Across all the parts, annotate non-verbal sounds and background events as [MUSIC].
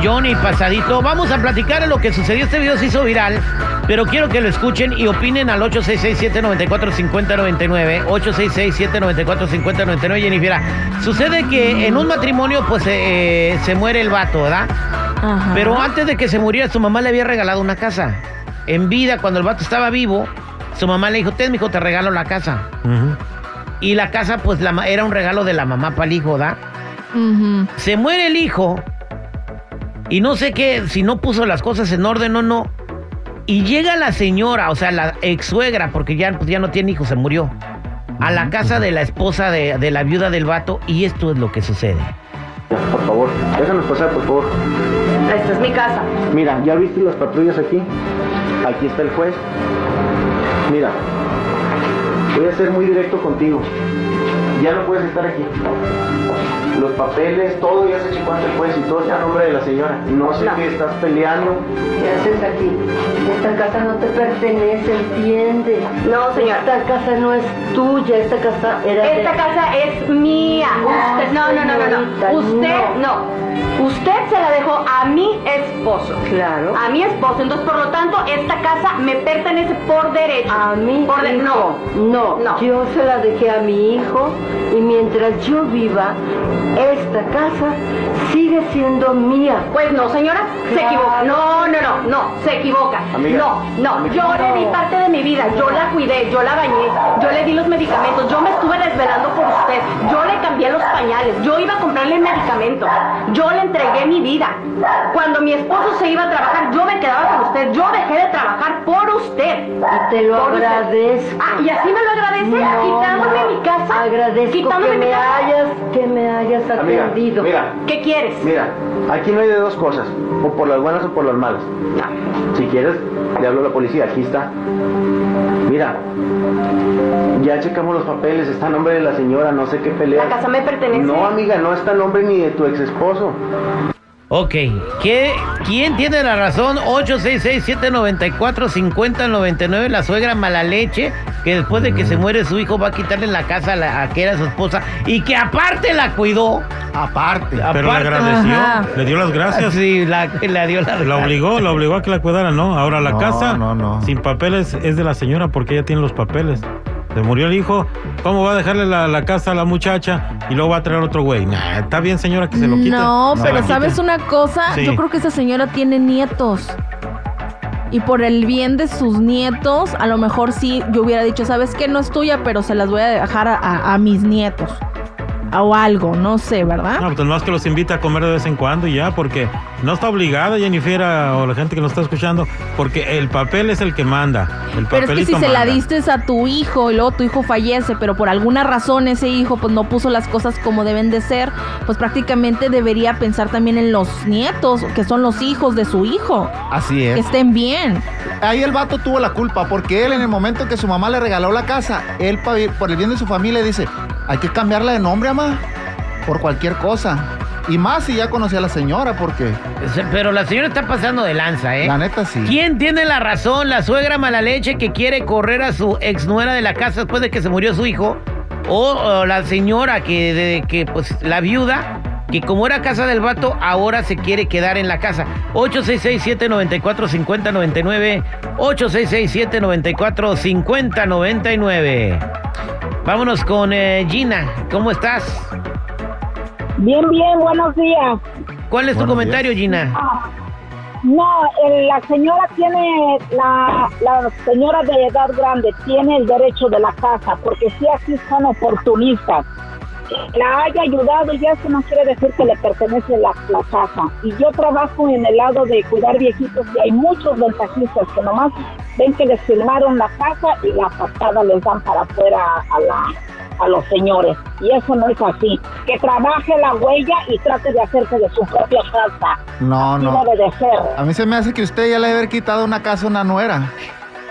millón y pasadito. Vamos a platicar de lo que sucedió. Este video se hizo viral, pero quiero que lo escuchen y opinen al 866-794-5099. 866-794-5099. Jennifer, sucede que en un matrimonio, pues eh, se muere el vato, ¿verdad? Ajá. Pero antes de que se muriera, su mamá le había regalado una casa. En vida, cuando el vato estaba vivo, su mamá le dijo: Ten, mijo, te regalo la casa. Y la casa, pues, la, era un regalo de la mamá para el hijo, ¿da? Se muere el hijo y no sé qué, si no puso las cosas en orden o no. Y llega la señora, o sea, la ex suegra, porque ya, pues, ya no tiene hijos, se murió, a la casa de la esposa de, de la viuda del vato y esto es lo que sucede. Por favor, déjanos pasar, por favor. Esta es mi casa. Mira, ¿ya viste las patrullas aquí? Aquí está el juez. Mira, voy a ser muy directo contigo. Ya no puedes estar aquí. Los papeles, todo ya se el juez y todo está a nombre de la señora. No sé No. qué estás peleando. ¿Qué haces aquí? Esta casa no te pertenece, ¿entiendes? No, señora. Esta casa no es tuya, esta casa era de... Esta casa es mía. Usted, no, no, no, no. Usted, no. Usted se la dejó a mi esposo. Claro. A mi esposo. Entonces, por lo tanto, esta casa me pertenece por derecho. A mí Por de- no. no, No. yo se la dejé a mi hijo y mientras yo viva, esta casa sigue siendo mía. Pues no, señora, se equivoca. No, no, no, no, se equivoca. Amiga. No, no, Amiga. yo le di parte de mi vida, yo la cuidé, yo la bañé, yo le di los medicamentos, yo me estuve desvelando por usted, yo le cambié los pañales, yo iba a comprarle el medicamento, yo le entregué mi vida. Cuando mi esposo se iba a trabajar, yo me quedaba con usted, yo dejé de trabajar por usted. Y te lo Por usted. agradezco. Ah, y así me lo agradece, No, quitándome no, mi casa. Agradezco quitándome que mi me casa. hayas, que me hayas Amiga, atendido. mira, ¿Qué quieres? mira, aquí no hay de dos cosas. O por las buenas o por las malas. Si quieres, le hablo a la policía, aquí está. Mira, ya checamos los papeles, está a nombre de la señora, no sé qué pelea. La casa me pertenece. No, amiga, no está a nombre ni de tu ex esposo. Ok, ¿Qué, ¿quién tiene la razón? 866-794-5099, la suegra mala leche, que después de que se muere su hijo va a quitarle la casa a, la, a que era su esposa y que aparte la cuidó. Aparte. Pero le agradeció, Ajá. le dio las gracias. Sí, la, la dio la La obligó, la obligó a que la cuidara, ¿no? Ahora la No, casa no, no. sin papeles es de la señora porque ella tiene los papeles. Se murió el hijo, ¿cómo va a dejarle la, la casa a la muchacha y luego va a traer otro güey? Nah, está bien señora que se lo quite. No, pero quite. ¿sabes una cosa? Sí. Yo creo que esa señora tiene nietos. Y por el bien de sus nietos, a lo mejor sí yo hubiera dicho, ¿sabes qué? No es tuya, pero se las voy a dejar a, a- a mis nietos. O algo, no sé, ¿verdad? No, pues más que los invita a comer de vez en cuando y ya, porque no está obligada Jennifer o la gente que nos está escuchando, porque el papel es el que manda. El Pero es que si se la diste a tu hijo y luego tu hijo fallece, pero por alguna razón ese hijo pues no puso las cosas como deben de ser, pues prácticamente debería pensar también en los nietos, que son los hijos de su hijo, Así que es. estén bien. Ahí el vato tuvo la culpa porque él en el momento que su mamá le regaló la casa, él por el bien de su familia dice, hay que cambiarla de nombre, mamá, por cualquier cosa. Y más si ya conocía a la señora porque Pero la señora está pasando de lanza, ¿eh? la neta sí. ¿Quién tiene la razón? ¿La suegra mala leche que quiere correr a su exnuera de la casa después de que se murió su hijo? ¿O, o la señora que, de, que, pues, la viuda, que como era casa del vato, ahora se quiere quedar en la casa? 866-794-5099. 866-794-5099. Vámonos con eh, Gina. ¿Cómo estás? Bien, bien, buenos días. ¿Cuál es tu comentario, Gina? No, el- la señora tiene, la, la señora de edad grande tiene el derecho de la casa, porque si aquí son oportunistas. La haya ayudado y eso no quiere decir que le pertenece la, la casa. Y yo trabajo en el lado de cuidar viejitos y hay muchos ventajistas que nomás ven que les firmaron la casa y la patada les dan para afuera a la a los señores. Y eso no es así. Que trabaje la huella y trate de hacerse de su propia casa. No, Así no. debe de ser. A mí se me hace que usted ya le debe haber quitado una casa a una nuera.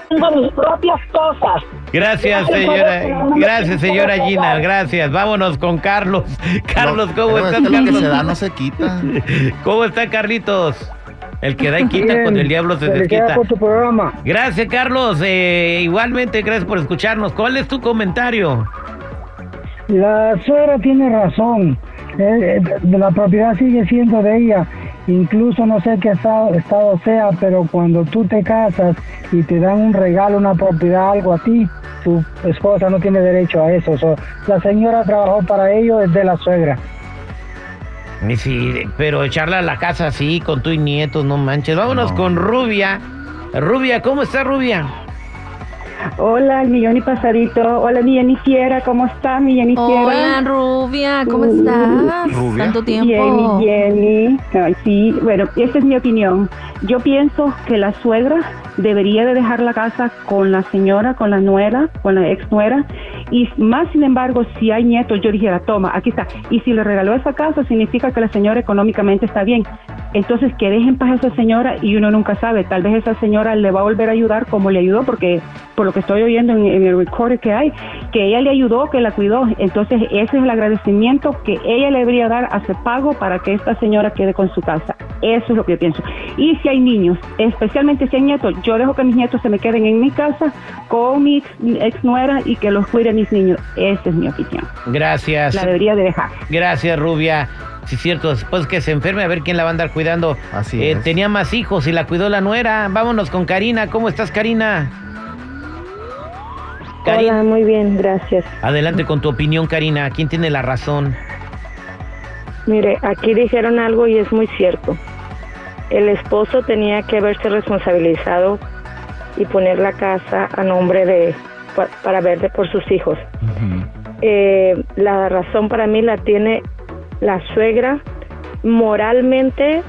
Tengo mis propias cosas. Gracias, señora. Gracias, señora Gina. Gracias. Vámonos con Carlos. [LAUGHS] Carlos, ¿cómo es estás, lo que se da Carlos? no se quita. [LAUGHS] ¿Cómo está, Carlitos? El que da y quita Bien. cuando el diablo se desquita. por tu programa. Gracias, Carlos. Eh, igualmente, gracias por escucharnos. ¿Cuál es tu comentario? La suegra tiene razón. Eh, eh, la propiedad sigue siendo de ella. Incluso no sé qué estado, estado sea, pero cuando tú te casas y te dan un regalo, una propiedad, algo a ti, tu esposa no tiene derecho a eso. So, la señora trabajó para ello desde la suegra. Sí, pero echarla a la casa así con tu y nietos, no manches. Vámonos No. con Rubia. Rubia, ¿cómo está Rubia? Hola, el millón y pasadito. Hola, mi Jennifiera, ¿cómo está mi Jennifiera? Hola, Rubia, ¿cómo estás? Rubia. Tanto tiempo. Jenny, Jenny. Sí, bueno, esta es mi opinión. Yo pienso que la suegra debería de dejar la casa con la señora, con la nuera, con la ex nuera. Y más, sin embargo, si hay nietos, yo dijera, toma, aquí está. Y si le regaló esa casa, significa que la señora económicamente está bien. Entonces, que dejen paz a esa señora y uno nunca sabe. Tal vez esa señora le va a volver a ayudar como le ayudó, porque por lo que estoy oyendo en, en el que hay, que ella le ayudó, que la cuidó. Entonces, ese es el agradecimiento que ella le debería dar a ese pago para que esta señora quede con su casa. Eso es lo que yo pienso. Y si hay niños, especialmente si hay nietos, yo dejo que mis nietos se me queden en mi casa con mi ex, ex nuera y que los cuide mis niños. Esa es mi opinión. Gracias. La debería de dejar. Gracias, Rubia. Sí, es cierto, después que se enferme, a ver quién la va a andar cuidando. Así Eh, es. Tenía más hijos y la cuidó la nuera. Vámonos con Karina. ¿Cómo estás, Karina? Cari- Hola, muy bien, gracias. Adelante con tu opinión, Karina. ¿Quién tiene la razón? Mire, aquí dijeron algo y es muy cierto. El esposo tenía que haberse responsabilizado y poner la casa a nombre de pa- para ver por sus hijos. Eh, la razón para mí la tiene la suegra. Moralmente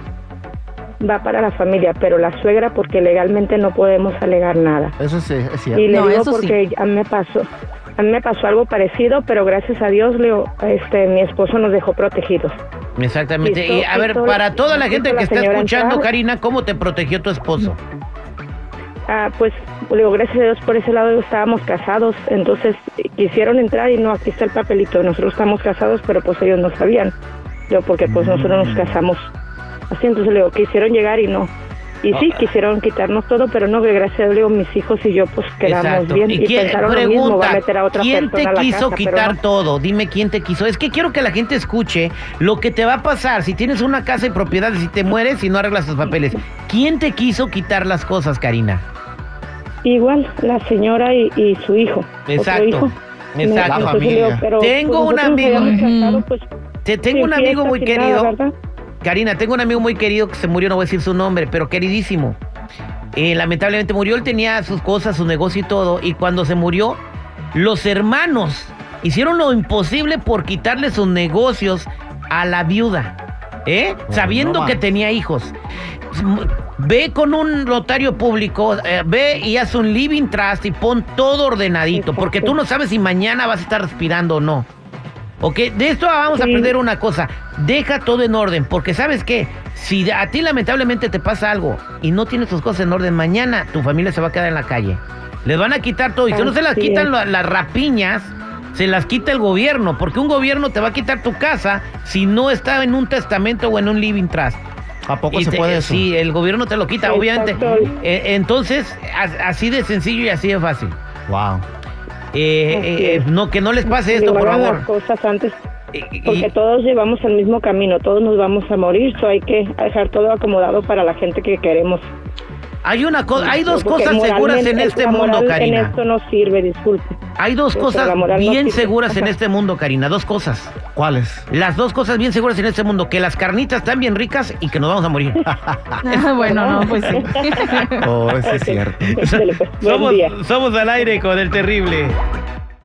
va para la familia, pero la suegra porque legalmente no podemos alegar nada. Eso sí, es cierto. Y le No, digo eso sí. porque a mí me pasó, a mí me pasó algo parecido, pero gracias a Dios, Leo, este, mi esposo nos dejó protegidos. Exactamente. Y a ver, para toda la gente que está escuchando, entrar. Karina, ¿cómo te protegió tu esposo? Ah, pues, digo, gracias a Dios por ese lado estábamos casados, entonces eh, quisieron entrar y no, aquí está el papelito, nosotros estamos casados, pero pues ellos no sabían, yo porque pues nosotros nos casamos así, entonces le digo, quisieron llegar y no. Y sí, quisieron quitarnos todo, pero no, gracias a Dios, mis hijos y yo pues quedamos Exacto. bien y, quién- pensaron lo mismo, va a pregunta, meter a otra ¿quién te persona a la quiso casa, quitar no. todo? Dime quién te quiso. Es que quiero que la gente escuche lo que te va a pasar si tienes una casa y propiedades y te mueres y no arreglas tus papeles. ¿Quién te quiso quitar las cosas, Karina? Igual, la señora y, y su hijo. Exacto, Otro hijo. exacto. Digo, familia. pero, Tengo pues, un amigo- pues, Te tengo un amigo muy nada, querido. ¿verdad? Karina, tengo un amigo muy querido que se murió, no voy a decir su nombre, pero queridísimo. Eh, lamentablemente murió, él tenía sus cosas, su negocio y todo, y cuando se murió, los hermanos hicieron lo imposible por quitarle sus negocios a la viuda, ¿eh? Sabiendo no que tenía hijos. Ve con un notario público, eh, ve y haz un living trust y pon todo ordenadito, porque tú no sabes si mañana vas a estar respirando o no. Ok, de esto vamos a aprender una cosa. Deja todo en orden, porque sabes qué, si a ti lamentablemente te pasa algo y no tienes tus cosas en orden, mañana tu familia se va a quedar en la calle. Les van a quitar todo y si no se las quitan la- las rapiñas, se las quita el gobierno, porque un gobierno te va a quitar tu casa si no está en un testamento o en un living trust. ¿A poco Y se te- puede eso? Sí, el gobierno te lo quita, obviamente. Eh, entonces, a- así de sencillo y así de fácil. Wow. Eh, eh, no, que no les pase esto, por favor. las cosas antes, y- porque todos llevamos el mismo camino, todos nos vamos a morir, so hay que dejar todo acomodado para la gente que queremos. Hay una cosa, hay dos Porque cosas seguras en este la mundo, Karina. En esto no sirve, disculpe. Hay dos Pero cosas moral no bien sirve. seguras en este mundo, Karina. Dos cosas. ¿Cuáles? Las dos cosas bien seguras en este mundo. Que las carnitas están bien ricas y que nos vamos a morir. [LAUGHS] Ah, bueno, no, pues sí. Oh, eso es cierto. [LAUGHS] Pues, somos, somos al aire con el terrible.